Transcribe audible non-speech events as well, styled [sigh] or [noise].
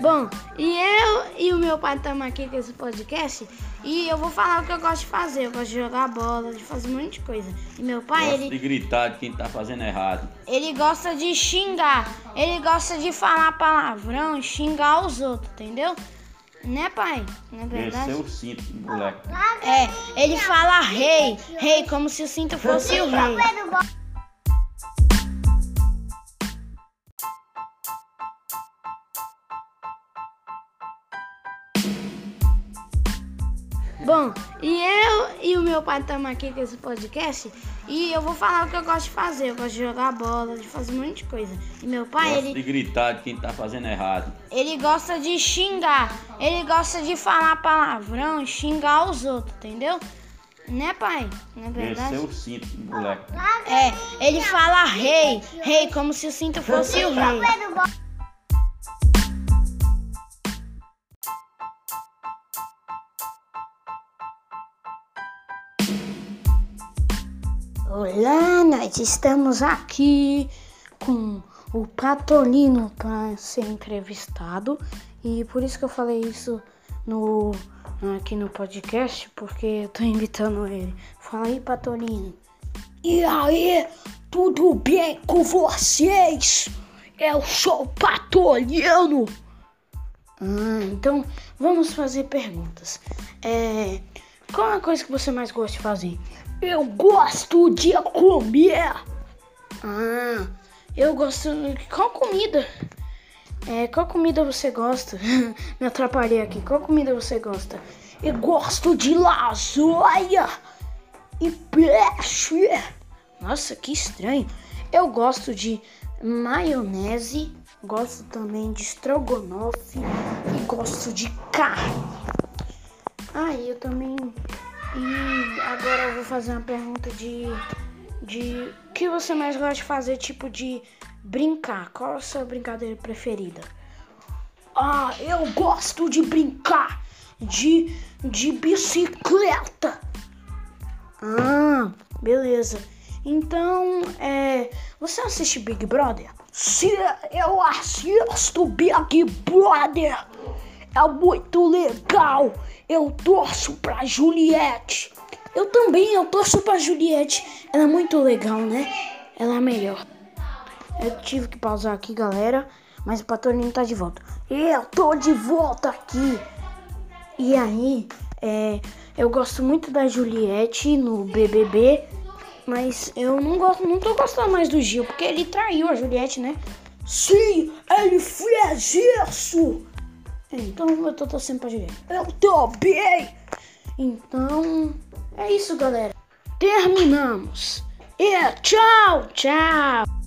Bom, e eu e o meu pai estamos aqui com esse podcast e eu vou falar o que eu gosto de fazer. Eu gosto de jogar bola, de fazer um monte de coisa. E meu pai, Gosta ele, de gritar de quem tá fazendo errado. ele gosta de xingar. Ele gosta de falar palavrão e xingar os outros, entendeu? Né, pai? Não é verdade? Esse é o cinto, moleque. É, ele fala rei, rei, como se o cinto fosse o rei. Bom, e eu e o meu pai estamos aqui com esse podcast e eu vou falar o que eu gosto de fazer. Eu gosto de jogar bola, de fazer um monte de coisa. E meu pai, Gosta ele, de gritar de quem tá fazendo errado. ele gosta de xingar. Ele gosta de falar palavrão e xingar os outros, entendeu? Né, pai? Não é Esse verdade? é o cinto, moleque. É, ele fala rei, rei, como se o cinto fosse o rei. Olá, nós estamos aqui com o Patolino para ser entrevistado e por isso que eu falei isso no aqui no podcast porque eu tô invitando ele. Fala aí, Patolino. E aí, tudo bem com vocês? Eu sou o Patolino. Ah, então vamos fazer perguntas. É, qual é a coisa que você mais gosta de fazer? Eu gosto de comer. Ah, eu gosto. Qual comida? É, qual comida você gosta? [laughs] Me atrapalhei aqui. Qual comida você gosta? Eu gosto de lasanha e peixe. Nossa, que estranho. Eu gosto de maionese, gosto também de estrogonofe e gosto de carne. Ah, e eu também. E agora eu vou fazer uma pergunta de. De. O que você mais gosta de fazer, tipo de brincar? Qual a sua brincadeira preferida? Ah, eu gosto de brincar de, de bicicleta. Ah, beleza. Então, é. Você assiste Big Brother? Sim, eu assisto Big Brother. É muito legal. Eu torço pra Juliette. Eu também, eu torço pra Juliette. Ela é muito legal, né? Ela é melhor. Eu tive que pausar aqui, galera. Mas o Patolino tá de volta. Eu tô de volta aqui. E aí, é, eu gosto muito da Juliette no BBB, mas eu não gosto, não tô gostando mais do Gil, porque ele traiu a Juliette, né? Sim, ele fez isso! Então eu tô torcendo pra Juliette. Eu também! Então, é isso, galera. Terminamos. E tchau, tchau!